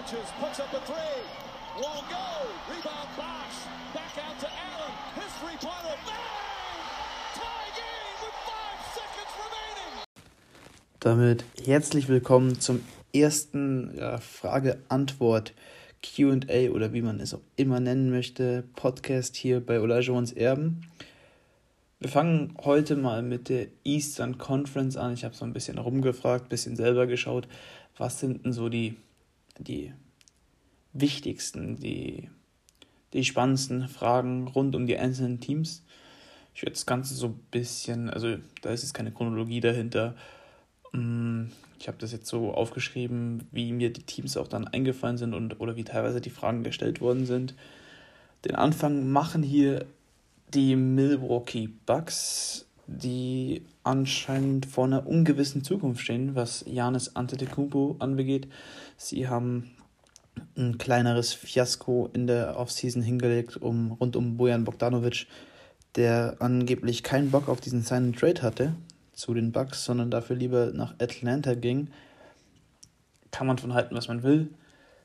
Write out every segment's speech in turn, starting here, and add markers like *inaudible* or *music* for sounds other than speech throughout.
touches, puts up a three. Won't go. Rebound Bosch. Back out to Allen. His three-pointer. Bang! Tie game with five seconds remaining. Damit herzlich willkommen zum ersten ja, Frage-Antwort QA oder wie man es auch immer nennen möchte, Podcast hier bei Olajuwons Erben. Wir fangen heute mal mit der Eastern Conference an. Ich habe so ein bisschen rumgefragt, ein bisschen selber geschaut, was sind denn so die, die wichtigsten, die, die spannendsten Fragen rund um die einzelnen Teams. Ich werde das Ganze so ein bisschen, also da ist jetzt keine Chronologie dahinter. Mm, ich habe das jetzt so aufgeschrieben, wie mir die Teams auch dann eingefallen sind und oder wie teilweise die Fragen gestellt worden sind. Den Anfang machen hier die Milwaukee Bucks, die anscheinend vor einer ungewissen Zukunft stehen, was Janis Antetokounmpo anbegeht. Sie haben ein kleineres Fiasko in der Offseason hingelegt, um rund um Bojan Bogdanovic, der angeblich keinen Bock auf diesen Sign Trade hatte zu den Bucks, sondern dafür lieber nach Atlanta ging. Kann man von halten, was man will.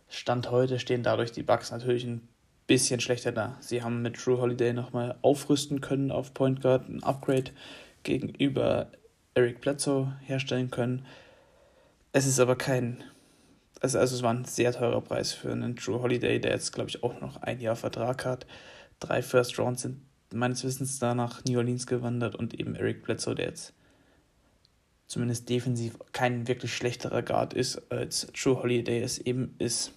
Stand heute stehen dadurch die Bucks natürlich ein bisschen schlechter da. Sie haben mit Drew Holiday nochmal aufrüsten können auf Point Guard, ein Upgrade gegenüber Eric Bledsoe herstellen können. Es ist aber kein, also, also es war ein sehr teurer Preis für einen Drew Holiday, der jetzt, glaube ich, auch noch ein Jahr Vertrag hat. Drei First Rounds sind meines Wissens da nach New Orleans gewandert und eben Eric Bledsoe, der jetzt zumindest defensiv kein wirklich schlechterer Guard ist, als Drew Holiday es eben ist.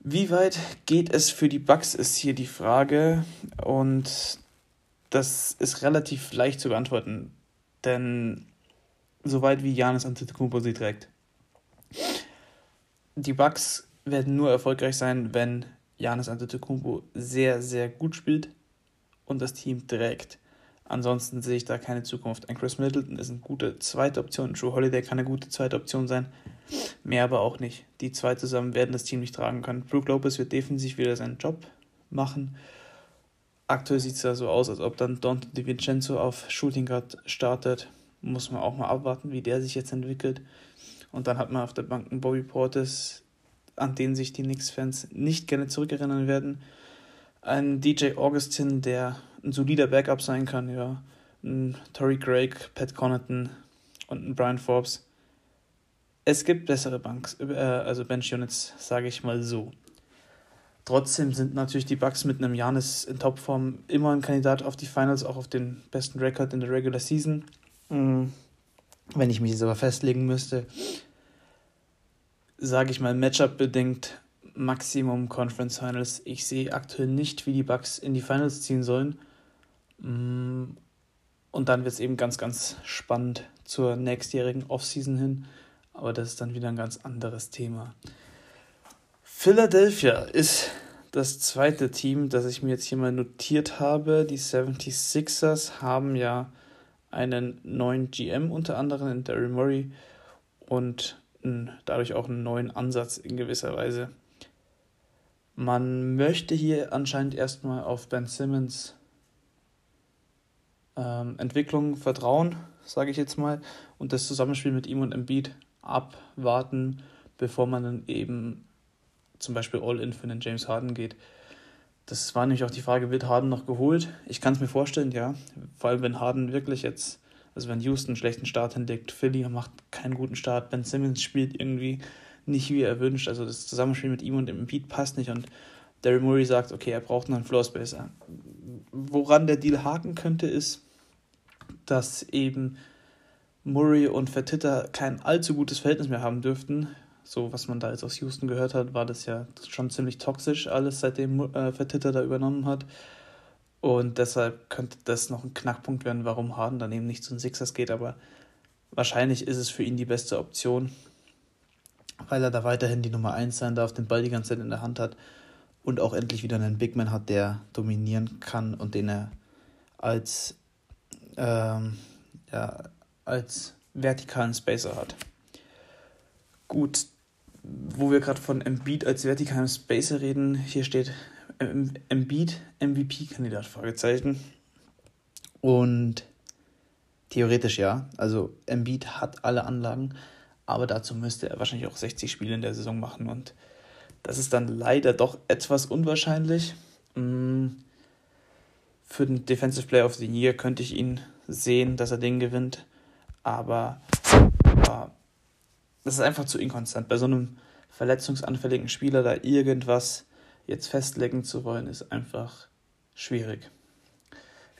Wie weit geht es für die Bucks, ist hier die Frage. Und das ist relativ leicht zu beantworten. Denn so weit wie Janis Antetokounmpo sie trägt. Die Bucks werden nur erfolgreich sein, wenn Janis Antetokounmpo sehr, sehr gut spielt und das Team trägt. Ansonsten sehe ich da keine Zukunft. Ein Chris Middleton ist eine gute zweite Option. Drew Holiday kann eine gute zweite Option sein. Mehr aber auch nicht. Die zwei zusammen werden das Team nicht tragen können. Brook Lopez wird defensiv wieder seinen Job machen. Aktuell sieht es da so aus, als ob dann Dante DiVincenzo auf Shooting Guard startet. Muss man auch mal abwarten, wie der sich jetzt entwickelt. Und dann hat man auf der Bank einen Bobby Portis, an den sich die Knicks-Fans nicht gerne zurückerinnern werden. Ein DJ Augustin, der ein solider Backup sein kann, ja. Ein Tory Craig, Pat Connaughton und ein Brian Forbes. Es gibt bessere Banks, äh, also Bench Units, sage ich mal so. Trotzdem sind natürlich die Bucks mit einem Janis in Topform immer ein Kandidat auf die Finals, auch auf den besten Rekord in der Regular Season. Mhm. Wenn ich mich jetzt aber festlegen müsste, sage ich mal Matchup bedingt Maximum Conference Finals. Ich sehe aktuell nicht, wie die Bucks in die Finals ziehen sollen. Mm, und dann wird es eben ganz, ganz spannend zur nächstjährigen Offseason hin. Aber das ist dann wieder ein ganz anderes Thema. Philadelphia ist das zweite Team, das ich mir jetzt hier mal notiert habe. Die 76ers haben ja einen neuen GM unter anderem in Daryl Murray und dadurch auch einen neuen Ansatz in gewisser Weise. Man möchte hier anscheinend erstmal auf Ben Simmons ähm, Entwicklung vertrauen, sage ich jetzt mal, und das Zusammenspiel mit ihm und Embiid abwarten, bevor man dann eben zum Beispiel All-In für den James Harden geht. Das war nämlich auch die Frage, wird Harden noch geholt? Ich kann es mir vorstellen, ja. Vor allem, wenn Harden wirklich jetzt, also wenn Houston einen schlechten Start hinlegt, Philly macht keinen guten Start, Ben Simmons spielt irgendwie nicht wie er wünscht, also das Zusammenspiel mit ihm und dem Embiid passt nicht und Daryl Murray sagt, okay, er braucht noch einen Floor Spacer. Woran der Deal haken könnte, ist, dass eben Murray und Fertitta kein allzu gutes Verhältnis mehr haben dürften. So, was man da jetzt aus Houston gehört hat, war das ja schon ziemlich toxisch, alles seitdem äh, Fertitta da übernommen hat. Und deshalb könnte das noch ein Knackpunkt werden, warum Harden dann eben nicht zu den Sixers geht. Aber wahrscheinlich ist es für ihn die beste Option, weil er da weiterhin die Nummer 1 sein darf, den Ball die ganze Zeit in der Hand hat und auch endlich wieder einen Big Man hat, der dominieren kann und den er als ähm, ja, als vertikalen Spacer hat. Gut, wo wir gerade von Embiid als vertikalen Spacer reden, hier steht Embiid MVP-Kandidat, Fragezeichen. Und theoretisch ja, also Embiid hat alle Anlagen, aber dazu müsste er wahrscheinlich auch 60 Spiele in der Saison machen und das ist dann leider doch etwas unwahrscheinlich. Mm, für den Defensive Player of the Year könnte ich ihn sehen, dass er den gewinnt, aber das ist einfach zu inkonstant. Bei so einem verletzungsanfälligen Spieler da irgendwas jetzt festlegen zu wollen, ist einfach schwierig.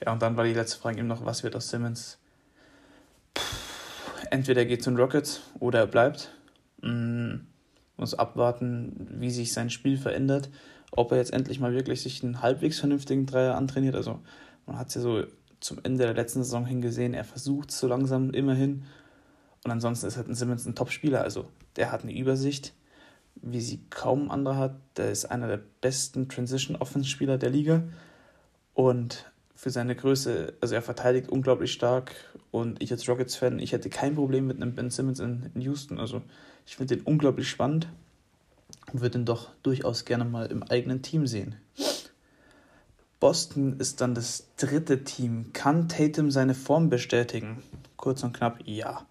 Ja, und dann war die letzte Frage eben noch, was wird aus Simmons? entweder geht zu den Rockets oder er bleibt. Mm, muss abwarten, wie sich sein Spiel verändert. Ob er jetzt endlich mal wirklich sich einen halbwegs vernünftigen Dreier antrainiert. Also man hat es ja so zum Ende der letzten Saison hingesehen, er versucht so langsam immerhin. Und ansonsten ist halt ein Simmons ein Top-Spieler. Also der hat eine Übersicht, wie sie kaum andere hat. Der ist einer der besten Transition-Offense-Spieler der Liga. Und für seine Größe, also er verteidigt unglaublich stark und ich als Rockets-Fan, ich hätte kein Problem mit einem Ben Simmons in, in Houston. Also ich finde den unglaublich spannend und würde ihn doch durchaus gerne mal im eigenen Team sehen. Boston ist dann das dritte Team. Kann Tatum seine Form bestätigen? Kurz und knapp, ja.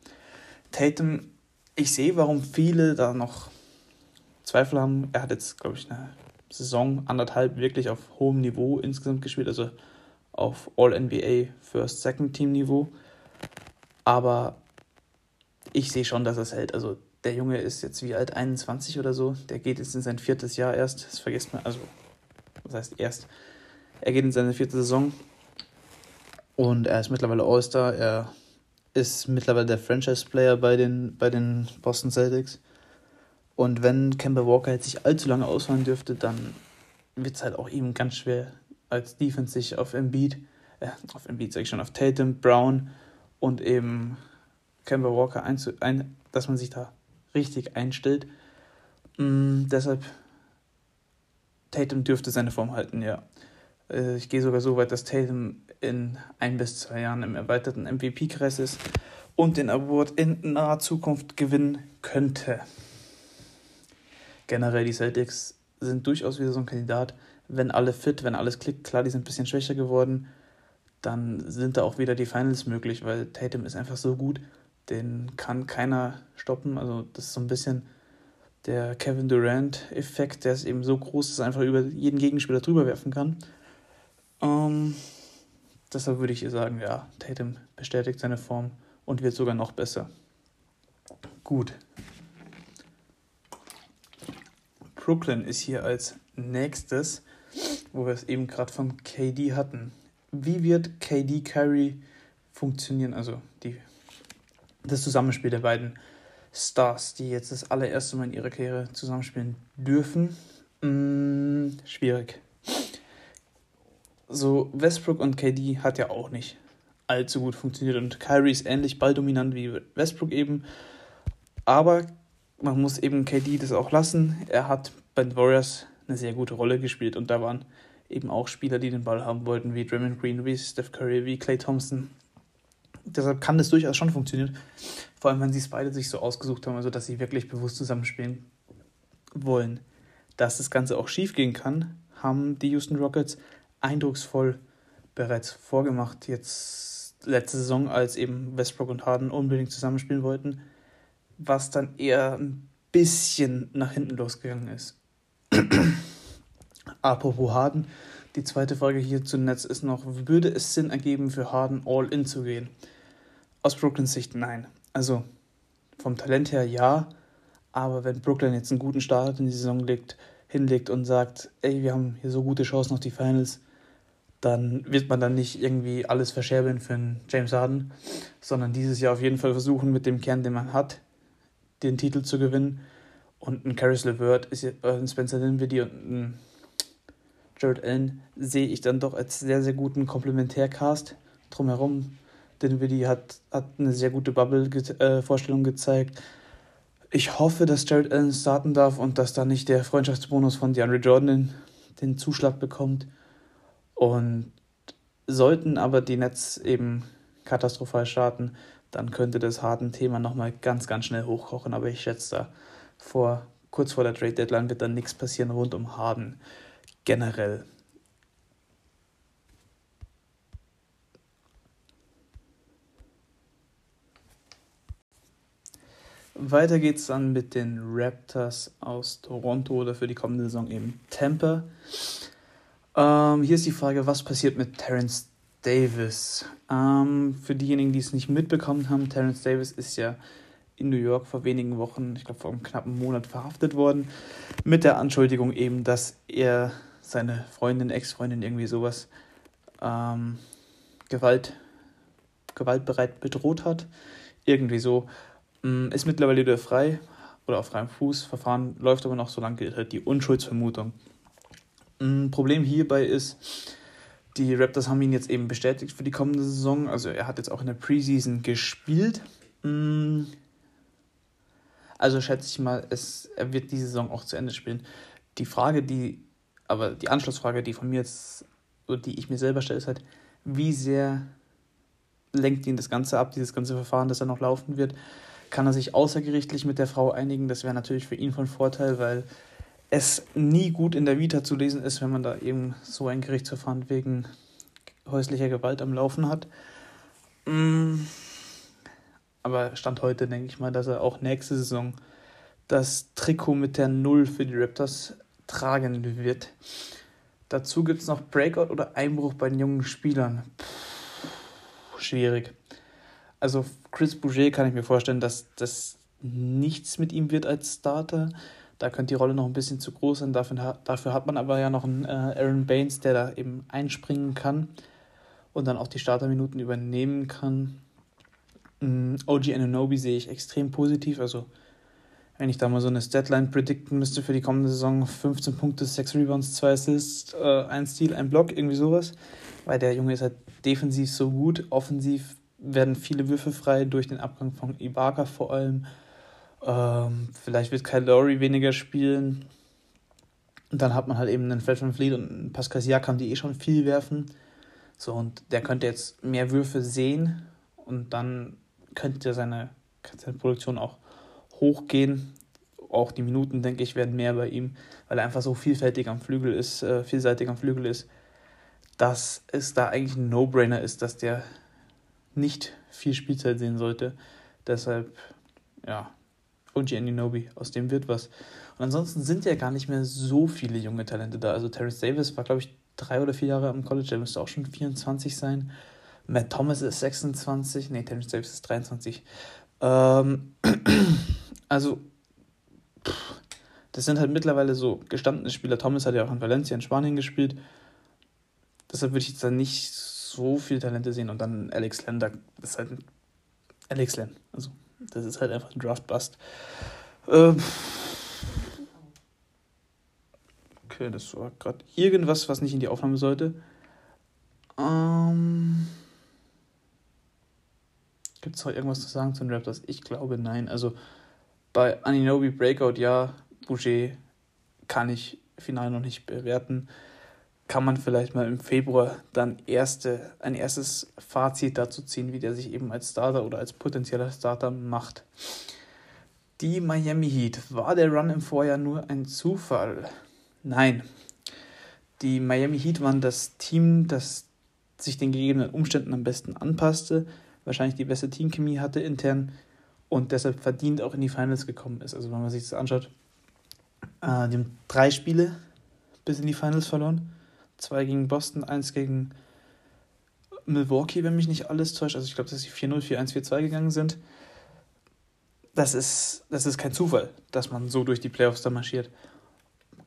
Tatum, ich sehe, warum viele da noch Zweifel haben. Er hat jetzt, glaube ich, eine Saison anderthalb wirklich auf hohem Niveau insgesamt gespielt. Also auf All-NBA First Second Team Niveau. Aber ich sehe schon, dass er es hält. Also der Junge ist jetzt wie alt, 21 oder so. Der geht jetzt in sein viertes Jahr erst. Das vergisst man, also, was heißt erst? Er geht in seine vierte Saison. Und er ist mittlerweile All-Star. Er ist mittlerweile der Franchise-Player bei den, bei den Boston Celtics. Und wenn Kemba Walker jetzt nicht allzu lange ausfallen dürfte, dann wird es halt auch ihm ganz schwer, als Defense sich auf Embiid, äh, auf Embiid sage ich schon, auf Tatum, Brown und eben Kemba Walker einzu ein, dass man sich da richtig einstellt. Mm, deshalb Tatum dürfte seine Form halten, ja. Äh, ich gehe sogar so weit, dass Tatum in ein bis zwei Jahren im erweiterten MVP-Kreis ist und den Award in naher Zukunft gewinnen könnte. Generell die Celtics sind durchaus wieder so ein Kandidat, wenn alle fit, wenn alles klickt, klar, die sind ein bisschen schwächer geworden, dann sind da auch wieder die Finals möglich, weil Tatum ist einfach so gut, den kann keiner stoppen. Also das ist so ein bisschen der Kevin Durant-Effekt, der ist eben so groß, dass er einfach über jeden Gegenspieler drüber werfen kann. Ähm, deshalb würde ich sagen, ja, Tatum bestätigt seine Form und wird sogar noch besser. Gut. Brooklyn ist hier als nächstes wo wir es eben gerade von KD hatten. Wie wird KD Curry funktionieren? Also die, das Zusammenspiel der beiden Stars, die jetzt das allererste Mal in ihrer Karriere zusammenspielen dürfen. Hm, schwierig. So, Westbrook und KD hat ja auch nicht allzu gut funktioniert und Kyrie ist ähnlich balldominant wie Westbrook eben. Aber man muss eben KD das auch lassen. Er hat bei den Warriors eine sehr gute Rolle gespielt und da waren eben auch Spieler, die den Ball haben wollten, wie Draymond Green, wie Steph Curry, wie Clay Thompson. Deshalb kann das durchaus schon funktionieren, vor allem wenn sie es beide sich so ausgesucht haben, also dass sie wirklich bewusst zusammenspielen wollen. Dass das Ganze auch schief gehen kann, haben die Houston Rockets eindrucksvoll bereits vorgemacht. Jetzt letzte Saison, als eben Westbrook und Harden unbedingt zusammenspielen wollten, was dann eher ein bisschen nach hinten losgegangen ist. *clears throat* Apropos Harden, die zweite Frage hier zu Netz ist noch, würde es Sinn ergeben, für Harden All-In zu gehen? Aus Brooklyns Sicht nein. Also vom Talent her ja, aber wenn Brooklyn jetzt einen guten Start in die Saison legt, hinlegt und sagt, ey, wir haben hier so gute Chancen auf die Finals, dann wird man dann nicht irgendwie alles verscherbeln für einen James Harden, sondern dieses Jahr auf jeden Fall versuchen, mit dem Kern, den man hat, den Titel zu gewinnen. Und ein Caris LeVert, ist, äh, ein Spencer Dinwiddie und ein Jared Allen sehe ich dann doch als sehr, sehr guten Komplementärcast drumherum. Dinwiddie hat, hat eine sehr gute Bubble-Vorstellung äh, gezeigt. Ich hoffe, dass Jared Allen starten darf und dass da nicht der Freundschaftsbonus von DeAndre Jordan den Zuschlag bekommt. Und sollten aber die Nets eben katastrophal starten, dann könnte das harten Thema nochmal ganz, ganz schnell hochkochen. Aber ich schätze da, vor, kurz vor der Trade Deadline wird dann nichts passieren rund um Harden generell. Weiter geht's dann mit den Raptors aus Toronto oder für die kommende Saison eben Tampa. Ähm, hier ist die Frage, was passiert mit Terence Davis? Ähm, für diejenigen, die es nicht mitbekommen haben, Terence Davis ist ja in New York vor wenigen Wochen, ich glaube vor einem knappen Monat, verhaftet worden, mit der Anschuldigung eben, dass er seine Freundin, Ex-Freundin, irgendwie sowas ähm, Gewalt, gewaltbereit bedroht hat. Irgendwie so. Mm, ist mittlerweile wieder frei oder auf freiem Fuß. Verfahren läuft aber noch, solange gilt halt die Unschuldsvermutung. Ein Problem hierbei ist, die Raptors haben ihn jetzt eben bestätigt für die kommende Saison. Also er hat jetzt auch in der Preseason gespielt. Mm, also schätze ich mal, es, er wird diese Saison auch zu Ende spielen. Die Frage, die, aber die Anschlussfrage, die von mir jetzt, die ich mir selber stelle, ist halt, wie sehr lenkt ihn das Ganze ab, dieses ganze Verfahren, das er noch laufen wird. Kann er sich außergerichtlich mit der Frau einigen? Das wäre natürlich für ihn von Vorteil, weil es nie gut in der Vita zu lesen ist, wenn man da eben so ein Gerichtsverfahren wegen häuslicher Gewalt am Laufen hat. Mm. Aber Stand heute denke ich mal, dass er auch nächste Saison das Trikot mit der Null für die Raptors tragen wird. Dazu gibt es noch Breakout oder Einbruch bei den jungen Spielern. Puh, schwierig. Also Chris Bouger kann ich mir vorstellen, dass das nichts mit ihm wird als Starter. Da könnte die Rolle noch ein bisschen zu groß sein. Dafür, dafür hat man aber ja noch einen äh, Aaron Baines, der da eben einspringen kann und dann auch die Starterminuten übernehmen kann. Mm, OG Ananobi sehe ich extrem positiv. Also, wenn ich da mal so eine Statline predikten müsste für die kommende Saison, 15 Punkte, 6 Rebounds, 2 Assists, äh, ein Steal, ein Block, irgendwie sowas. Weil der Junge ist halt defensiv so gut. Offensiv werden viele Würfe frei durch den Abgang von Ibaka vor allem. Ähm, vielleicht wird Kyle Lowry weniger spielen. Und dann hat man halt eben einen Fred Van Fleet und einen Pascal Siakam, die eh schon viel werfen. So, und der könnte jetzt mehr Würfe sehen und dann könnte seine, seine Produktion auch hochgehen. Auch die Minuten, denke ich, werden mehr bei ihm, weil er einfach so vielfältig am Flügel ist, äh, vielseitig am Flügel ist, dass es da eigentlich ein No-Brainer ist, dass der nicht viel Spielzeit sehen sollte. Deshalb, ja, OG Aninobi, aus dem wird was. Und ansonsten sind ja gar nicht mehr so viele junge Talente da. Also Terrence Davis war, glaube ich, drei oder vier Jahre am College, der müsste auch schon 24 sein. Matt Thomas ist 26, nee, Terrence Davis ist 23. Ähm, *clears throat* also, das sind halt mittlerweile so gestandene Spieler. Thomas hat ja auch in Valencia in Spanien gespielt. Deshalb würde ich jetzt da nicht so viele Talente sehen. Und dann Alex Len, das ist halt Alex Len. Also, das ist halt einfach ein Draft-Bust. Ähm, okay, das war gerade irgendwas, was nicht in die Aufnahme sollte. Ähm, Gibt es noch irgendwas zu sagen zu den Raptors? Ich glaube nein. Also bei Aninobi Breakout ja, Boucher kann ich final noch nicht bewerten. Kann man vielleicht mal im Februar dann erste, ein erstes Fazit dazu ziehen, wie der sich eben als Starter oder als potenzieller Starter macht. Die Miami Heat. War der Run im Vorjahr nur ein Zufall? Nein. Die Miami Heat waren das Team, das sich den gegebenen Umständen am besten anpasste, wahrscheinlich die beste Teamchemie hatte intern und deshalb verdient auch in die Finals gekommen ist. Also wenn man sich das anschaut, äh, die haben drei Spiele bis in die Finals verloren. Zwei gegen Boston, eins gegen Milwaukee, wenn mich nicht alles täuscht. Also ich glaube, dass sie 4-0, 4-1, 4-2 gegangen sind. Das ist, das ist kein Zufall, dass man so durch die Playoffs da marschiert.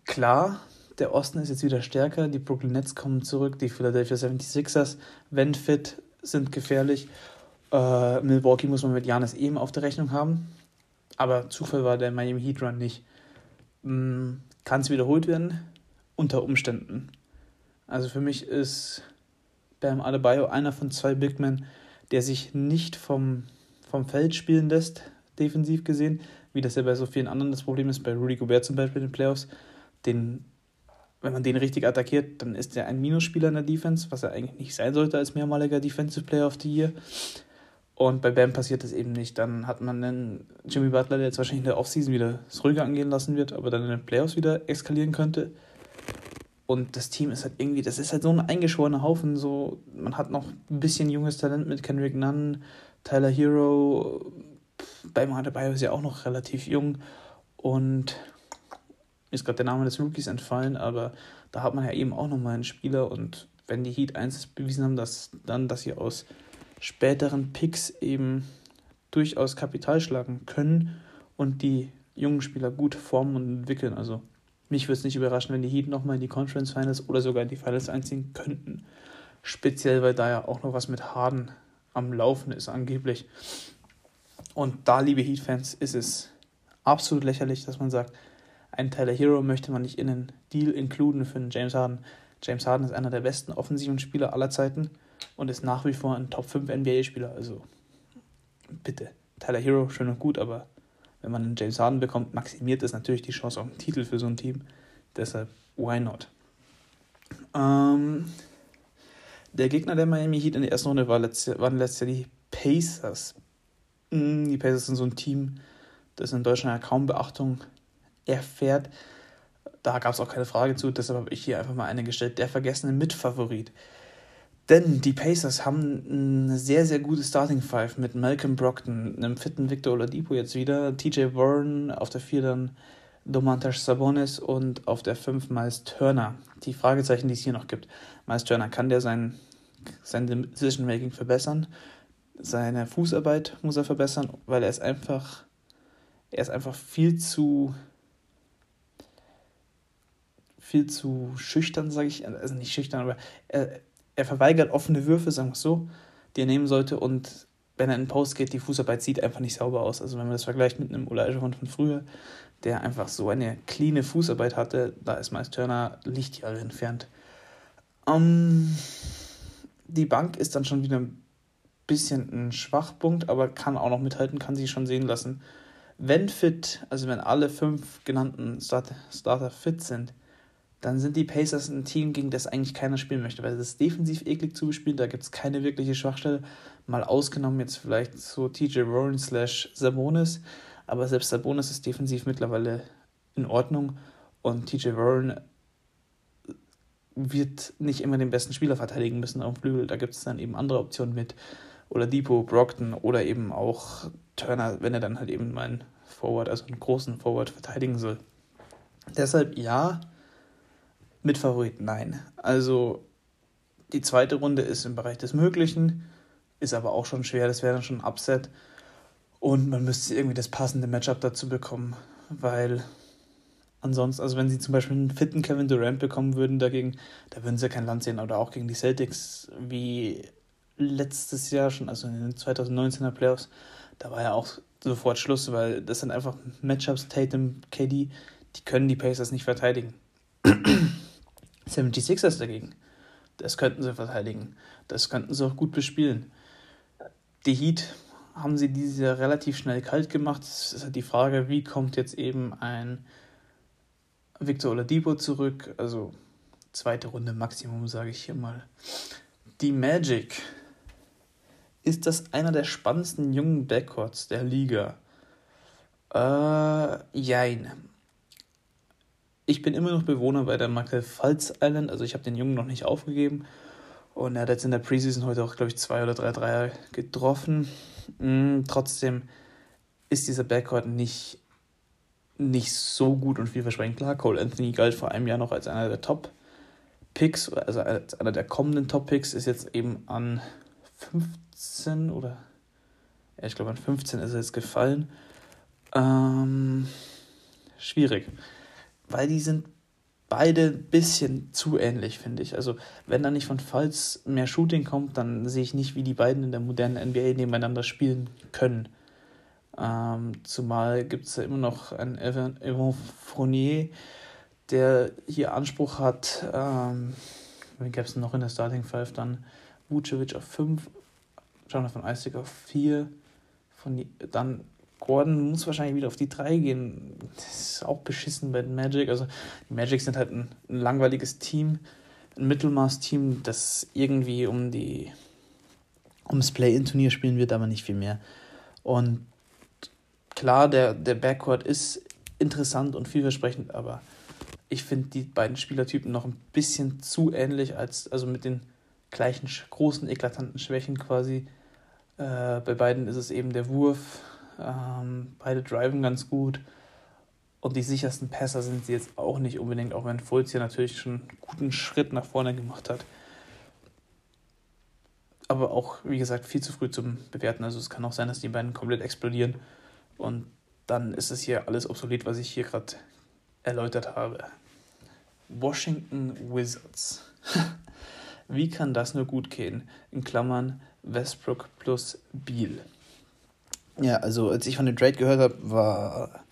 Klar, der Osten ist jetzt wieder stärker, die Brooklyn Nets kommen zurück, die Philadelphia 76ers, wenn fit, sind gefährlich äh, Milwaukee muss man mit Janis eben auf der Rechnung haben. Aber Zufall war der Miami Heat Run nicht. Mhm. Kann es wiederholt werden? Unter Umständen. Also für mich ist Bam Adebayo einer von zwei Big Men, der sich nicht vom, vom Feld spielen lässt, defensiv gesehen, wie das ja bei so vielen anderen das Problem ist, bei Rudy Gobert zum Beispiel in den Playoffs. Den, wenn man den richtig attackiert, dann ist er ein Minusspieler in der Defense, was er eigentlich nicht sein sollte als mehrmaliger Defensive Player of the Year. Und bei Bam passiert das eben nicht. Dann hat man einen Jimmy Butler, der jetzt wahrscheinlich in der Offseason wieder ruhiger angehen lassen wird, aber dann in den Playoffs wieder eskalieren könnte. Und das Team ist halt irgendwie, das ist halt so ein eingeschworener Haufen. So, man hat noch ein bisschen junges Talent mit Kendrick Nunn, Tyler Hero, Bam Adebayo ist ja auch noch relativ jung und mir ist gerade der Name des Rookies entfallen, aber da hat man ja eben auch nochmal einen Spieler und wenn die Heat eins bewiesen haben, dass dann, dass sie aus späteren Picks eben durchaus Kapital schlagen können und die jungen Spieler gut formen und entwickeln. Also mich würde es nicht überraschen, wenn die Heat nochmal in die Conference Finals oder sogar in die Finals einziehen könnten. Speziell, weil da ja auch noch was mit Harden am Laufen ist, angeblich. Und da, liebe Heat-Fans, ist es absolut lächerlich, dass man sagt, einen Tyler Hero möchte man nicht in einen Deal inkluden für einen James Harden. James Harden ist einer der besten offensiven Spieler aller Zeiten und ist nach wie vor ein Top 5 NBA-Spieler. Also bitte, Tyler Hero, schön und gut, aber wenn man einen James Harden bekommt, maximiert das natürlich die Chance auf einen Titel für so ein Team. Deshalb, why not? Ähm, der Gegner der Miami Heat in der ersten Runde war letzte, waren letztes Jahr die Pacers. Hm, die Pacers sind so ein Team, das in Deutschland ja kaum Beachtung erfährt. Da gab es auch keine Frage zu, deshalb habe ich hier einfach mal eine gestellt. Der vergessene Mitfavorit. Denn die Pacers haben eine sehr, sehr gute Starting Five mit Malcolm Brockton, einem fitten Victor Oladipo jetzt wieder, TJ Warren, auf der 4 dann Domantas Sabonis und auf der 5 Miles Turner. Die Fragezeichen, die es hier noch gibt. Miles Turner, kann der sein, sein Decision-Making verbessern? Seine Fußarbeit muss er verbessern, weil er ist einfach, er ist einfach viel zu viel zu schüchtern, sage ich, also nicht schüchtern, aber er, er verweigert offene Würfe, sagen wir es so, die er nehmen sollte und wenn er in den Post geht, die Fußarbeit sieht einfach nicht sauber aus. Also wenn man das vergleicht mit einem Olajuwon von früher, der einfach so eine cleane Fußarbeit hatte, da ist Miles Turner Lichtjahre entfernt. Um, ähm, die Bank ist dann schon wieder ein bisschen ein Schwachpunkt, aber kann auch noch mithalten, kann sich schon sehen lassen. Wenn fit, also wenn alle fünf genannten Starter fit sind, dann sind die Pacers ein Team, gegen das eigentlich keiner spielen möchte, weil es ist defensiv eklig zu bespielen, da gibt es keine wirkliche Schwachstelle, mal ausgenommen jetzt vielleicht so TJ Warren slash Sabonis, aber selbst Sabonis ist defensiv mittlerweile in Ordnung und TJ Warren wird nicht immer den besten Spieler verteidigen müssen auf dem Flügel, da gibt es dann eben andere Optionen mit oder Depot, Brockton oder eben auch Turner, wenn er dann halt eben meinen Forward, also einen großen Forward verteidigen soll. Deshalb ja, mit Favoriten, nein. Also die zweite Runde ist im Bereich des Möglichen, ist aber auch schon schwer, das wäre dann schon ein Upset. Und man müsste irgendwie das passende Matchup dazu bekommen, weil ansonsten, also wenn sie zum Beispiel einen fitten Kevin Durant bekommen würden dagegen, da würden sie kein Land sehen. Oder auch gegen die Celtics wie letztes Jahr schon, also in den 2019er Playoffs, da war ja auch sofort Schluss, weil das sind einfach Matchups, Tatum, KD, die können die Pacers nicht verteidigen. 76ers dagegen. Das könnten sie verteidigen. Das könnten sie auch gut bespielen. Die Heat haben sie dieses Jahr relativ schnell kalt gemacht. Es ist halt die Frage, wie kommt jetzt eben ein Victor Oladipo zurück? Also zweite Runde Maximum, sage ich hier mal. Die Magic. Ist das einer der spannendsten jungen Backcourts der Liga? Äh, jein ich bin immer noch Bewohner bei der Marke Pfalz Island, also ich habe den Jungen noch nicht aufgegeben. Und er hat jetzt in der Preseason heute auch, glaube ich, zwei oder drei Dreier getroffen. Mhm, trotzdem ist dieser Backcourt nicht, nicht so gut und vielversprechend. Klar, Cole Anthony galt vor einem Jahr noch als einer der Top-Picks, also als einer der kommenden Top-Picks, ist jetzt eben an 15 oder ja, ich glaube an 15 ist er jetzt gefallen. Ähm, schwierig weil die sind beide ein bisschen zu ähnlich, finde ich. Also, wenn da nicht von Falls mehr Shooting kommt, dann sehe ich nicht, wie die beiden in der modernen NBA nebeneinander spielen können. Ähm, zumal gibt es ja immer noch einen Evan, Evan Fournier, der hier Anspruch hat. Ähm, wen gab es noch in der Starting Five? Dann Vucevic auf 5, Jonathan Isaac auf 4, dann Gordon muss wahrscheinlich wieder auf die 3 gehen. Das ist auch beschissen bei den Magic. Also die Magic sind halt ein, ein langweiliges Team, ein Mittelmaß-Team, das irgendwie um die ums Play-In-Turnier spielen wird, aber nicht viel mehr. Und klar, der, der Backcourt ist interessant und vielversprechend, aber ich finde die beiden Spielertypen noch ein bisschen zu ähnlich, als also mit den gleichen großen, eklatanten Schwächen quasi. Äh, bei beiden ist es eben der Wurf, Ähm, beide driven ganz gut. Und die sichersten Pässer sind sie jetzt auch nicht unbedingt, auch wenn Fulz hier natürlich schon einen guten Schritt nach vorne gemacht hat. Aber auch, wie gesagt, viel zu früh zum Bewerten. Also es kann auch sein, dass die beiden komplett explodieren. Und dann ist es hier alles obsolet, was ich hier gerade erläutert habe. Washington Wizards. *laughs* Wie kann das nur gut gehen? In Klammern Westbrook plus Beal. Ja, also als ich von dem Trade gehört habe, war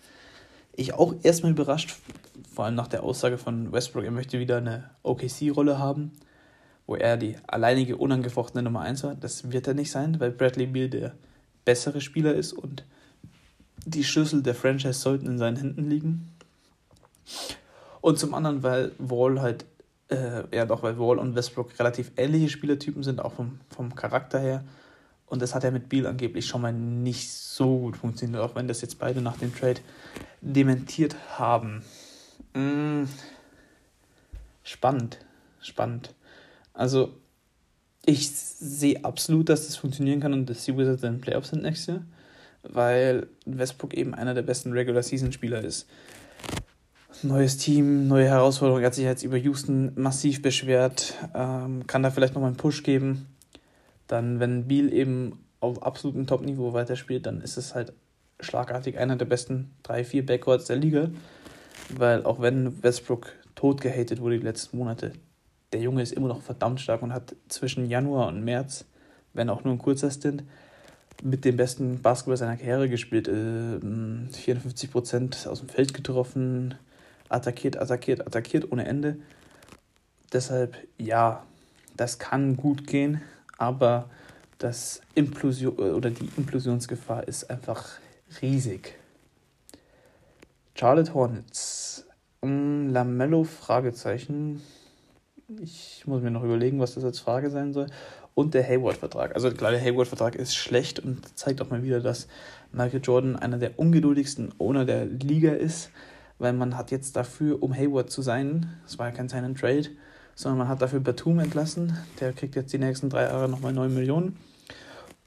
ich auch erstmal überrascht, vor allem nach der Aussage von Westbrook, er möchte wieder eine OKC-Rolle haben, wo er die alleinige unangefochtene Nummer 1 war. Das wird er nicht sein, weil Bradley Beal der bessere Spieler ist und die Schlüssel der Franchise sollten in seinen Händen liegen. Und zum anderen, weil Wall halt, äh, ja doch, weil Wall und Westbrook relativ ähnliche Spielertypen sind, auch vom, vom Charakter her. Und das hat ja mit Beal angeblich schon mal nicht so gut funktioniert, auch wenn das jetzt beide nach dem Trade dementiert haben. Mm. Spannend, spannend. Also, ich sehe absolut, dass das funktionieren kann und dass die Wizards in den Playoffs sind nächstes Jahr weil Westbrook eben einer der besten Regular Season Spieler ist. Neues Team, neue Herausforderung. Er hat sich jetzt über Houston massiv beschwert. Ähm, kann da vielleicht nochmal einen Push geben. Dann, wenn Beal eben auf absolutem Top-Niveau weiterspielt, dann ist es halt schlagartig einer der besten drei, vier Backcourts der Liga. Weil auch wenn Westbrook tot gehatet wurde die letzten Monate, der Junge ist immer noch verdammt stark und hat zwischen Januar und März, wenn auch nur ein kurzer Stint, mit dem besten Basketball seiner Karriere gespielt. Äh, 54% aus dem Feld getroffen, attackiert, attackiert, attackiert ohne Ende. Deshalb, ja, das kann gut gehen, aber das Implosion oder die Implosionsgefahr ist einfach riesig. Charlotte Hornets. Mm, Lamello Fragezeichen. Ich muss mir noch überlegen, was das als Frage sein soll und der Hayward-Vertrag. Also klar, der Hayward-Vertrag ist schlecht und zeigt auch mal wieder, dass Michael Jordan einer der ungeduldigsten Owner der Liga ist, weil man hat jetzt dafür, um Hayward zu sein, es war ja kein Sign Trade, sondern man hat dafür Batum entlassen, der kriegt jetzt die nächsten drei Jahre nochmal 9 Millionen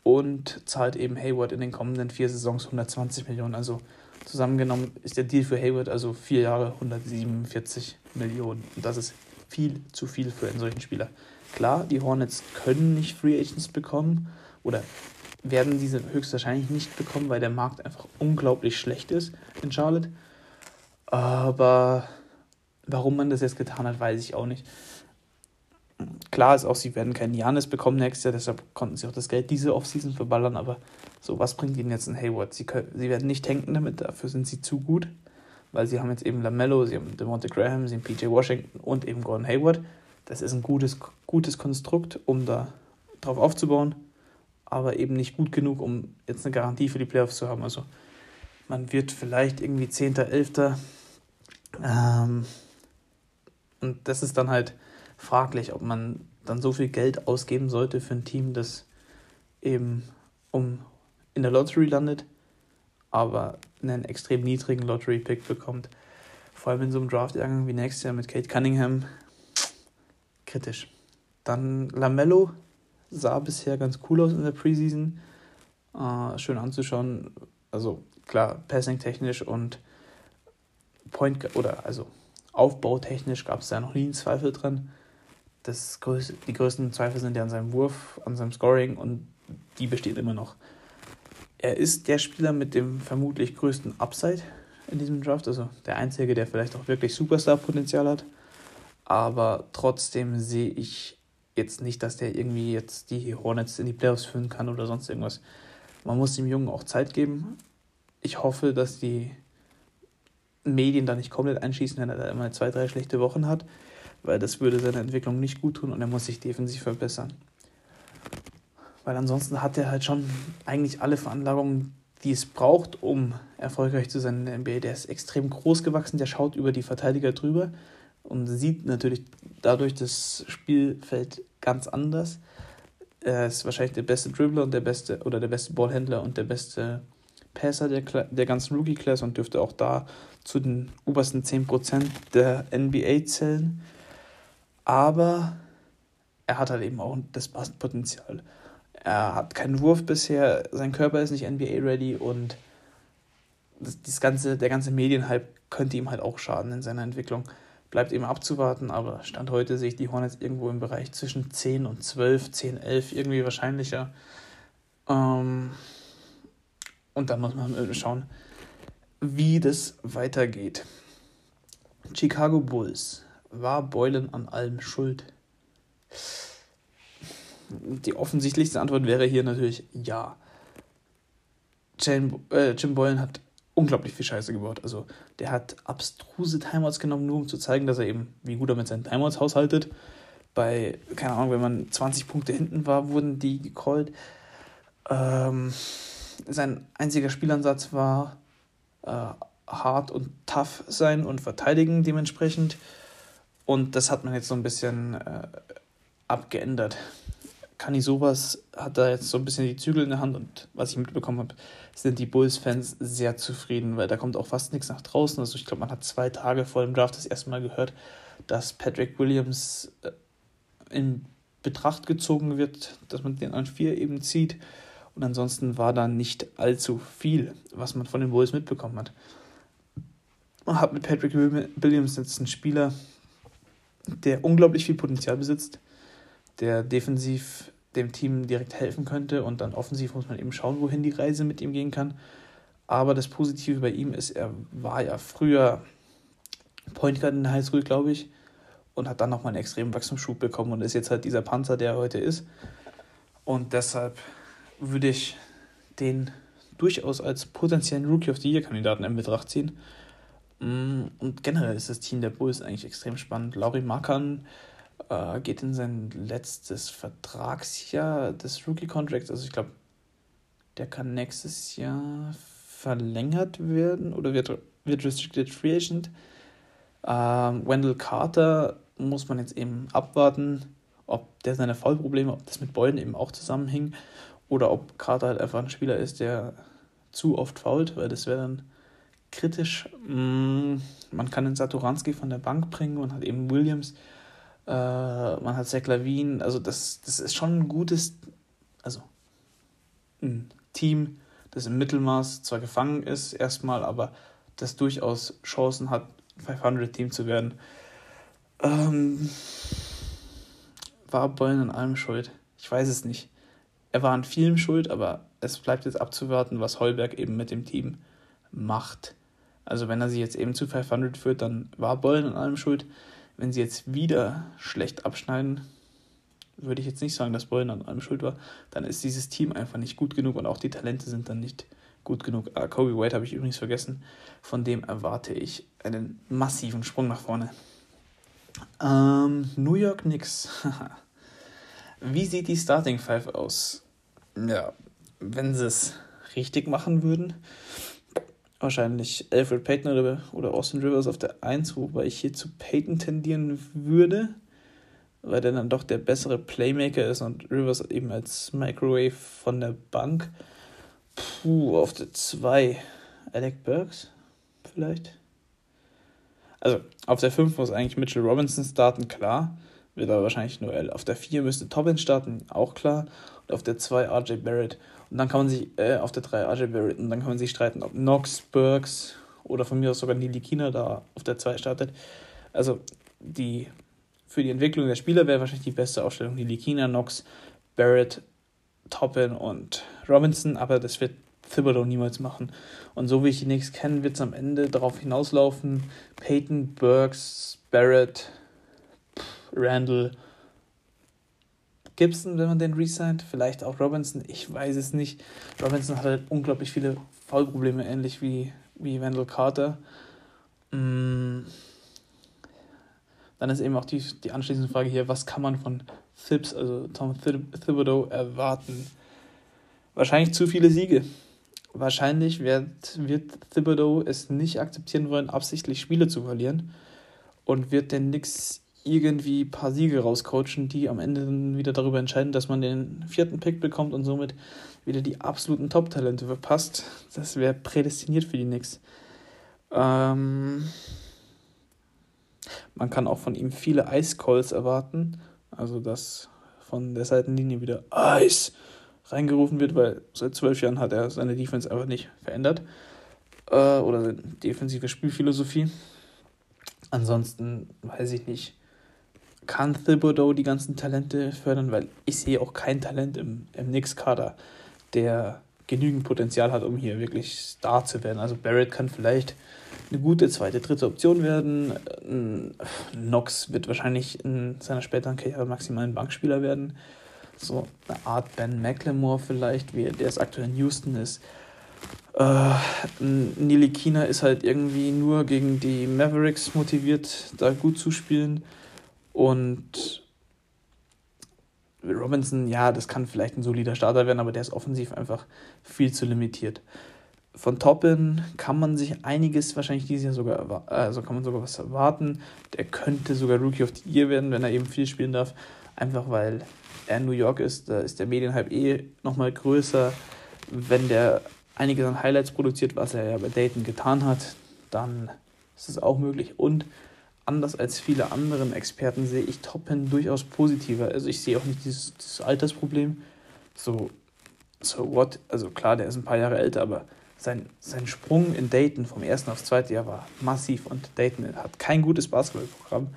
und zahlt eben Hayward in den kommenden vier Saisons 120 Millionen. Also zusammengenommen ist der Deal für Hayward also vier Jahre 147 Millionen. Und das ist viel zu viel für einen solchen Spieler. Klar, die Hornets können nicht Free Agents bekommen oder werden diese höchstwahrscheinlich nicht bekommen, weil der Markt einfach unglaublich schlecht ist in Charlotte. Aber warum man das jetzt getan hat, weiß ich auch nicht. Klar ist auch, sie werden keinen Janis bekommen nächstes Jahr, deshalb konnten sie auch das Geld diese Offseason verballern, aber so, was bringt ihnen jetzt ein Hayward? Sie, können, sie werden nicht tanken damit, dafür sind sie zu gut, weil sie haben jetzt eben LaMelo, sie haben Devonta Graham, sie haben PJ Washington und eben Gordon Hayward. Das ist ein gutes, gutes Konstrukt, um da drauf aufzubauen, aber eben nicht gut genug, um jetzt eine Garantie für die Playoffs zu haben. Also man wird vielleicht irgendwie 10., 11. Ähm, und das ist dann halt fraglich, ob man dann so viel Geld ausgeben sollte für ein Team, das eben um in der Lottery landet, aber einen extrem niedrigen Lottery-Pick bekommt. Vor allem in so einem Draft-Jahrgang wie nächstes Jahr mit Kate Cunningham, kritisch. Dann Lamello sah bisher ganz cool aus in der Preseason. Äh, schön anzuschauen. Also klar, passing-technisch und Point oder also aufbautechnisch gab es da noch nie einen Zweifel dran. Das größte, die größten Zweifel sind ja an seinem Wurf, an seinem Scoring und die besteht immer noch. Er ist der Spieler mit dem vermutlich größten Upside in diesem Draft, also der einzige, der vielleicht auch wirklich Superstar-Potenzial hat aber trotzdem sehe ich jetzt nicht, dass der irgendwie jetzt die Hornets in die Playoffs führen kann oder sonst irgendwas. Man muss dem Jungen auch Zeit geben. Ich hoffe, dass die Medien da nicht komplett einschießen, wenn er da immer zwei, drei schlechte Wochen hat, weil das würde seiner Entwicklung nicht gut tun und er muss sich defensiv verbessern. Weil ansonsten hat er halt schon eigentlich alle Veranlagungen, die es braucht, um erfolgreich zu sein in der NBA. Der ist extrem groß gewachsen, der schaut über die Verteidiger drüber und sieht natürlich dadurch das Spielfeld ganz anders. Er ist wahrscheinlich der beste Dribbler und der beste oder der beste Ballhändler und der beste Passer der, der ganzen Rookie-Class und dürfte auch da zu den obersten 10% der NBA zählen. Aber er hat halt eben auch das Potenzial. Er hat keinen Wurf bisher, sein Körper ist nicht NBA-ready und das, das ganze, der ganze Medienhype könnte ihm halt auch schaden in seiner Entwicklung. Bleibt eben abzuwarten, aber Stand heute sehe ich die Hornets irgendwo im Bereich zwischen 10 und 12, 10, 11, irgendwie wahrscheinlicher. Ähm, und dann muss man schauen, wie das weitergeht. Chicago Bulls. War Boylan an allem schuld? Die offensichtlichste Antwort wäre hier natürlich ja. Jim, äh, Jim Boylan hat unglaublich viel Scheiße gebaut. Also der hat abstruse Timeouts genommen, nur um zu zeigen, dass er eben, wie gut er mit seinen Timeouts haushaltet. Bei, keine Ahnung, wenn man 20 Punkte hinten war, wurden die gecallt. Ähm, sein einziger Spielansatz war äh, hart und tough sein und verteidigen dementsprechend. Und das hat man jetzt so ein bisschen äh, abgeändert. Kani sowas hat da jetzt so ein bisschen die Zügel in der Hand und was ich mitbekommen habe, sind die Bulls-Fans sehr zufrieden, weil da kommt auch fast nichts nach draußen. Also ich glaube, man hat zwei Tage vor dem Draft das erste Mal gehört, dass Patrick Williams äh, in Betracht gezogen wird, dass man den an vier eben zieht. Und ansonsten war da nicht allzu viel, was man von den Bulls mitbekommen hat. Man hat mit Patrick Williams jetzt einen Spieler, der unglaublich viel Potenzial besitzt, der defensiv dem Team direkt helfen könnte und dann offensiv muss man eben schauen, wohin die Reise mit ihm gehen kann. Aber das Positive bei ihm ist, er war ja früher Point Guard in der High School, glaube ich, und hat dann nochmal einen extremen Wachstumsschub bekommen und ist jetzt halt dieser Panzer, der er heute ist. Und deshalb würde ich den durchaus als potenziellen Rookie of the Year-Kandidaten in Betracht ziehen. Mm, und generell ist das Team der Bulls eigentlich extrem spannend. Lauri Markan äh, geht in sein letztes Vertragsjahr des Rookie-Contracts. Also ich glaube, der kann nächstes Jahr verlängert werden oder wird, wird Restricted Free Agent. Ähm, Wendell Carter muss man jetzt eben abwarten, ob der seine Fallprobleme, ob das mit Beuden eben auch zusammenhing oder ob Carter halt einfach ein Spieler ist, der zu oft fault, weil das wäre dann kritisch. Mm, man kann den Saturanski von der Bank bringen und hat eben Williams, äh, man hat Zach Lavin, also das, das ist schon ein gutes, also ein Team, das im Mittelmaß zwar gefangen ist erstmal, aber das durchaus Chancen hat, 500-Team zu werden. Ähm, war Boylen an allem schuld? Ich weiß es nicht. Er war an vielem schuld, aber es bleibt jetzt abzuwarten, was Heuberg eben mit dem Team macht. Also wenn er sie jetzt eben zu 500 führt, dann war Boylen an allem schuld. Wenn sie jetzt wieder schlecht abschneiden, würde ich jetzt nicht sagen, dass Boylen an allem schuld war. Dann ist dieses Team einfach nicht gut genug und auch die Talente sind dann nicht gut genug. Ah, Kobe White habe ich übrigens vergessen. Von dem erwarte ich einen massiven Sprung nach vorne. Ähm, New York Knicks. *laughs* Wie sieht die Starting Five aus? Ja, wenn sie es richtig machen würden, wahrscheinlich Alfred Payton oder, oder Austin Rivers auf der 1, wobei ich hier zu Payton tendieren würde, weil der dann doch der bessere Playmaker ist und Rivers eben als Microwave von der Bank. Puh, auf der 2 Alec Burks vielleicht. Also auf der 5 muss eigentlich Mitchell Robinson starten, klar. Wird aber wahrscheinlich nur L. Auf der 4 müsste Tobbins starten, auch klar. Und auf der 2 RJ Barrett. Und dann kann man sich, äh, auf der 3 RJ Barrett, und dann kann man sich streiten, ob Knox, Burks oder von mir aus sogar Nili Kina da auf der 2 startet. Also die für die Entwicklung der Spieler wäre wahrscheinlich die beste Aufstellung Nili Kina, Knox, Barrett, Toppin und Robinson, aber das wird Thibodeau niemals machen. Und so wie ich die Knicks kenne, wird es am Ende darauf hinauslaufen, Peyton, Burks, Barrett, Randall, Gibson, wenn man den resigned, vielleicht auch Robinson, ich weiß es nicht. Robinson hat halt unglaublich viele Foulprobleme, ähnlich wie, wie Wendell Carter. Mm. Dann ist eben auch die, die anschließende Frage hier, was kann man von Thibs, also Tom Thibodeau, erwarten? Wahrscheinlich zu viele Siege. Wahrscheinlich wird, wird Thibodeau es nicht akzeptieren wollen, absichtlich Spiele zu verlieren und wird den Knicks irgendwie ein paar Siege rauscoachen, die am Ende dann wieder darüber entscheiden, dass man den vierten Pick bekommt und somit wieder die absoluten Top-Talente verpasst. Das wäre prädestiniert für die Knicks. Ähm man kann auch von ihm viele Ice-Calls erwarten, also dass von der Seitenlinie wieder Ice reingerufen wird, weil seit zwölf Jahren hat er seine Defense einfach nicht verändert. äh, oder defensive Spielphilosophie. Ansonsten weiß ich nicht, kann Thibodeau die ganzen Talente fördern, weil ich sehe auch kein Talent im, im Knicks-Kader, der genügend Potenzial hat, um hier wirklich Star zu werden. Also Barrett kann vielleicht eine gute zweite, dritte Option werden. Knox wird wahrscheinlich in seiner späteren Karriere maximal ein Bankspieler werden. So eine Art Ben McLemore vielleicht, wie der es aktuell in Houston ist. Äh, Nili Kina ist halt irgendwie nur gegen die Mavericks motiviert, da gut zu spielen. Und Robinson, ja, das kann vielleicht ein solider Starter werden, aber der ist offensiv einfach viel zu limitiert. Von Toppin kann man sich einiges wahrscheinlich dieses Jahr sogar, also kann man sogar was erwarten. Der könnte sogar Rookie of the Year werden, wenn er eben viel spielen darf. Einfach weil er in New York ist, da ist der Medienhype eh nochmal größer. Wenn der einiges an Highlights produziert, was er ja bei Dayton getan hat, dann ist es auch möglich. Und anders als viele anderen Experten sehe ich Toppen durchaus positiver. Also ich sehe auch nicht dieses, dieses Altersproblem. So, so what? Also klar, der ist ein paar Jahre älter, aber sein, sein Sprung in Dayton vom ersten aufs zweite Jahr war massiv und Dayton hat kein gutes Basketballprogramm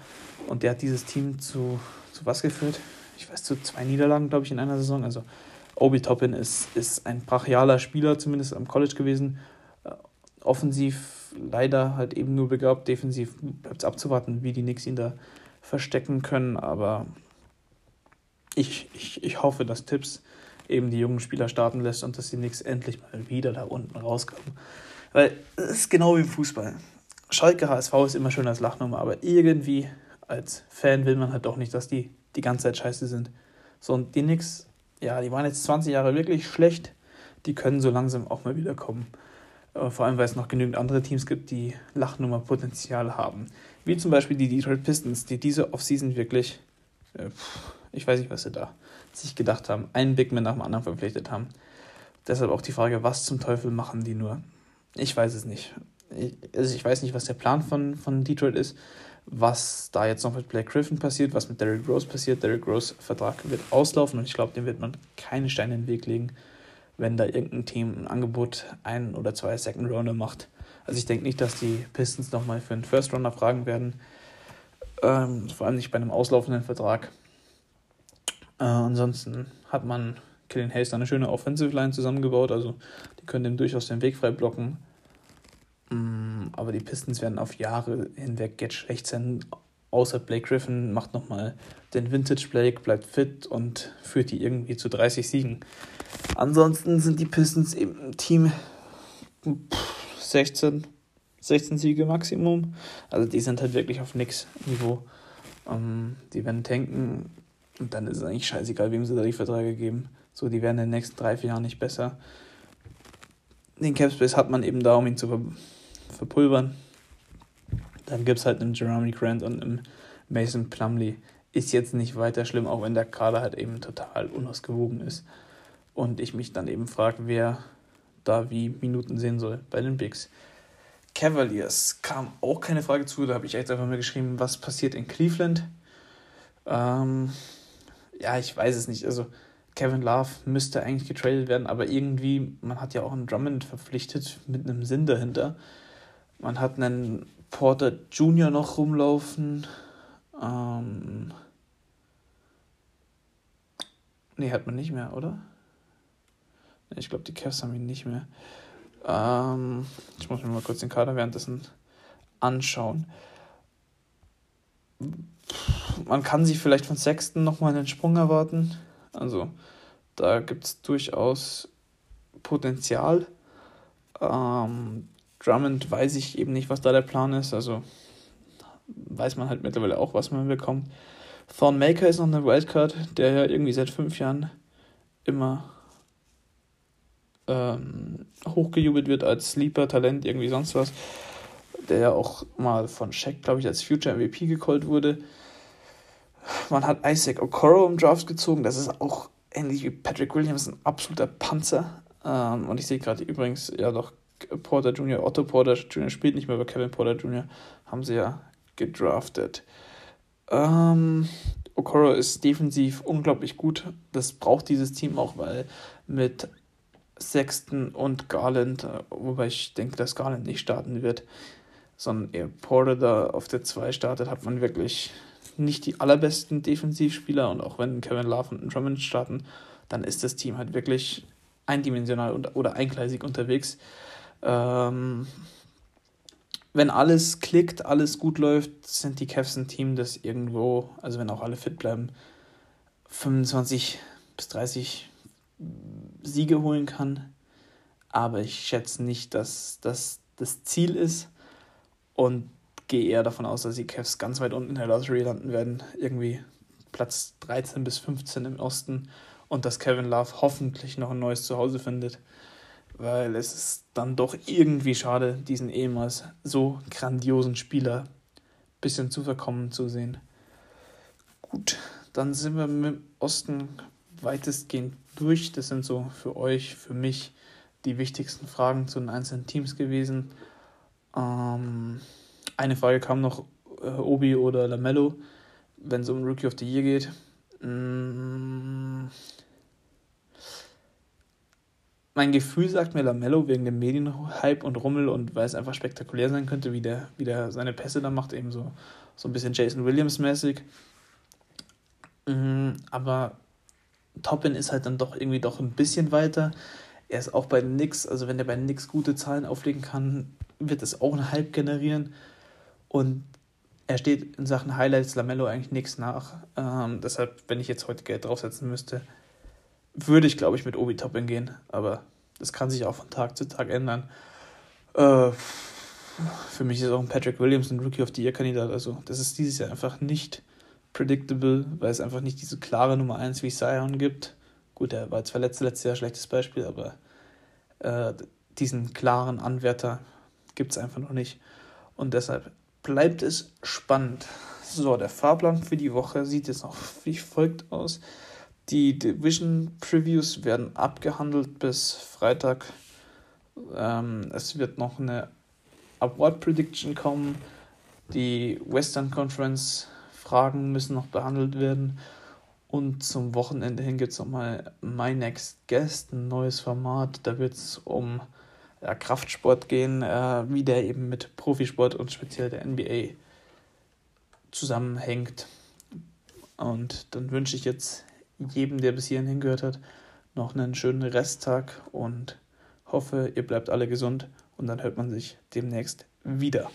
und der hat dieses Team zu, zu was geführt? Ich weiß, zu zwei Niederlagen, glaube ich, in einer Saison. Also Obi Toppin ist, ist ein brachialer Spieler, zumindest am College gewesen. Äh, offensiv leider halt eben nur begabt, defensiv bleibt es abzuwarten, wie die Knicks ihn da verstecken können, aber ich, ich, ich hoffe, dass Tipps eben die jungen Spieler starten lässt und dass die Knicks endlich mal wieder da unten rauskommen. Weil es ist genau wie im Fußball. Schalke HSV ist immer schön als Lachnummer, aber irgendwie als Fan will man halt doch nicht, dass die die ganze Zeit scheiße sind. So, und die Knicks, ja, die waren jetzt 20 Jahre wirklich schlecht, die können so langsam auch mal wieder kommen. Äh, vor allem, weil es noch genügend andere Teams gibt, die Lachnummer-Potenzial haben. Wie zum Beispiel die Detroit Pistons, die diese Offseason wirklich, äh, ich weiß nicht, was sie da sich gedacht haben, einen Big Man nach dem anderen verpflichtet haben. Deshalb auch die Frage, was zum Teufel machen die nur? Ich weiß es nicht. Ich, also ich weiß nicht, was der Plan von, von Detroit ist, was da jetzt noch mit Blake Griffin passiert, was mit Derrick Rose passiert. Derrick Rose Vertrag wird auslaufen und ich glaube, dem wird man keine Steine in den Weg legen wenn da irgendein Team ein Angebot ein oder zwei Second Rounder macht. Also ich denke nicht, dass die Pistons nochmal für einen First Rounder fragen werden. Ähm, vor allem nicht bei einem auslaufenden Vertrag. Äh, ansonsten hat man Killian Hayes eine schöne Offensive Line zusammengebaut. Also die können dem durchaus den Weg frei blocken. Mm, aber die Pistons werden auf Jahre hinweg jetzt schlecht sein. Außer Blake Griffin macht nochmal den Vintage Blake, bleibt fit und führt die irgendwie zu 30 Siegen. Ansonsten sind die Pistons eben ein Team 16, 16 Siege Maximum. Also die sind halt wirklich auf nix Niveau. Ähm, die werden tanken und dann ist es eigentlich scheißegal, wem sie da die Verträge geben. So, die werden in den nächsten drei, vier Jahren nicht besser. Den Capspace hat man eben da, um ihn zu ver verpulvern. Dann gibt es halt einen Jeremy Grant und einen Mason Plumley. Ist jetzt nicht weiter schlimm, auch wenn der Kader halt eben total unausgewogen ist und ich mich dann eben frage, wer da wie Minuten sehen soll bei den Bigs. Cavaliers kam auch keine Frage zu, da habe ich jetzt einfach mal geschrieben, was passiert in Cleveland. Ähm, ja, ich weiß es nicht. Also Kevin Love müsste eigentlich getradet werden, aber irgendwie, man hat ja auch einen Drummond verpflichtet mit einem Sinn dahinter. Man hat einen Porter Jr. noch rumlaufen. Ähm, nee, hat man nicht mehr, oder? Ich glaube, die Cavs haben ihn nicht mehr. Ähm, ich muss mir mal kurz den Kader währenddessen anschauen. Man kann sich vielleicht von Sexton nochmal einen Sprung erwarten. Also, da gibt es durchaus Potenzial. Ähm, Drummond weiß ich eben nicht, was da der Plan ist. Also, weiß man halt mittlerweile auch, was man bekommt. Thorn Maker ist noch eine Wildcard, der ja irgendwie seit fünf Jahren immer ähm, hochgejubelt wird als Sleeper-Talent, irgendwie sonst was, der ja auch mal von Shaq, glaube ich, als Future MVP gecallt wurde. Man hat Isaac Okoro im Draft gezogen, das ist auch ähnlich wie Patrick Williams ein absoluter Panzer. Ähm, und ich sehe gerade übrigens, ja doch, Porter Jr., Otto Porter Jr. spielt nicht mehr, aber Kevin Porter Jr. haben sie ja gedraftet. Ähm, Okoro ist defensiv unglaublich gut. Das braucht dieses Team auch, weil mit Sexton und Garland, äh, wobei ich denke, dass Garland nicht starten wird, sondern eher Porter da auf der 2 startet, hat man wirklich nicht die allerbesten Defensivspieler und auch wenn Kevin Love und Drummond starten, dann ist das Team halt wirklich eindimensional oder eingleisig unterwegs. Ähm, wenn alles klickt, alles gut läuft, sind die Cavs ein Team, das irgendwo, also wenn auch alle fit bleiben, 25 bis 30 Siege holen kann. Aber ich schätze nicht, dass das das Ziel ist und gehe eher davon aus, dass die Cavs ganz weit unten in der Lottery landen werden. Irgendwie Platz 13 bis 15 im Osten und dass Kevin Love hoffentlich noch ein neues Zuhause findet weil es ist dann doch irgendwie schade, diesen ehemals so grandiosen Spieler ein bisschen zu verkommen zu sehen. Gut, dann sind wir mit Osten weitestgehend durch. Das sind so für euch, für mich die wichtigsten Fragen zu den einzelnen Teams gewesen. Ähm, eine Frage kam noch, äh, Obi oder Lamello, wenn es um Rookie of the Year geht. Mm, mein Gefühl sagt mir Lamello wegen dem Medienhype und Rummel und weil es einfach spektakulär sein könnte, wie der, wie der seine Pässe da macht, eben so, so ein bisschen Jason Williams-mäßig. Mhm, aber Toppin ist halt dann doch irgendwie doch ein bisschen weiter. Er ist auch bei Knicks, also wenn er bei Knicks gute Zahlen auflegen kann, wird es auch einen Hype generieren. Und er steht in Sachen Highlights Lamello eigentlich nichts nach. Ähm, deshalb, wenn ich jetzt heute Geld draufsetzen müsste, würde ich, glaube ich, mit Obi Toppin gehen, aber das kann sich auch von Tag zu Tag ändern. Äh, für mich ist auch ein Patrick Williams ein Rookie of the Year Kandidat. Also, das ist dieses Jahr einfach nicht predictable, weil es einfach nicht diese klare Nummer 1 wie Sion gibt. Gut, er war zwar letztes, letztes Jahr schlechtes Beispiel, aber äh, diesen klaren Anwärter gibt es einfach noch nicht. Und deshalb bleibt es spannend. So, der Fahrplan für die Woche sieht jetzt noch wie folgt aus. Die Division Previews werden abgehandelt bis Freitag. Ähm, es wird noch eine Award Prediction kommen. Die Western Conference Fragen müssen noch behandelt werden. Und zum Wochenende hin gibt es nochmal My Next Guest, ein neues Format. Da wird es um ja, Kraftsport gehen, äh, wie der eben mit Profisport und speziell der NBA zusammenhängt. Und dann wünsche ich jetzt jedem, der bis hierhin hingehört hat, noch einen schönen Resttag und hoffe, ihr bleibt alle gesund und dann hört man sich demnächst wieder.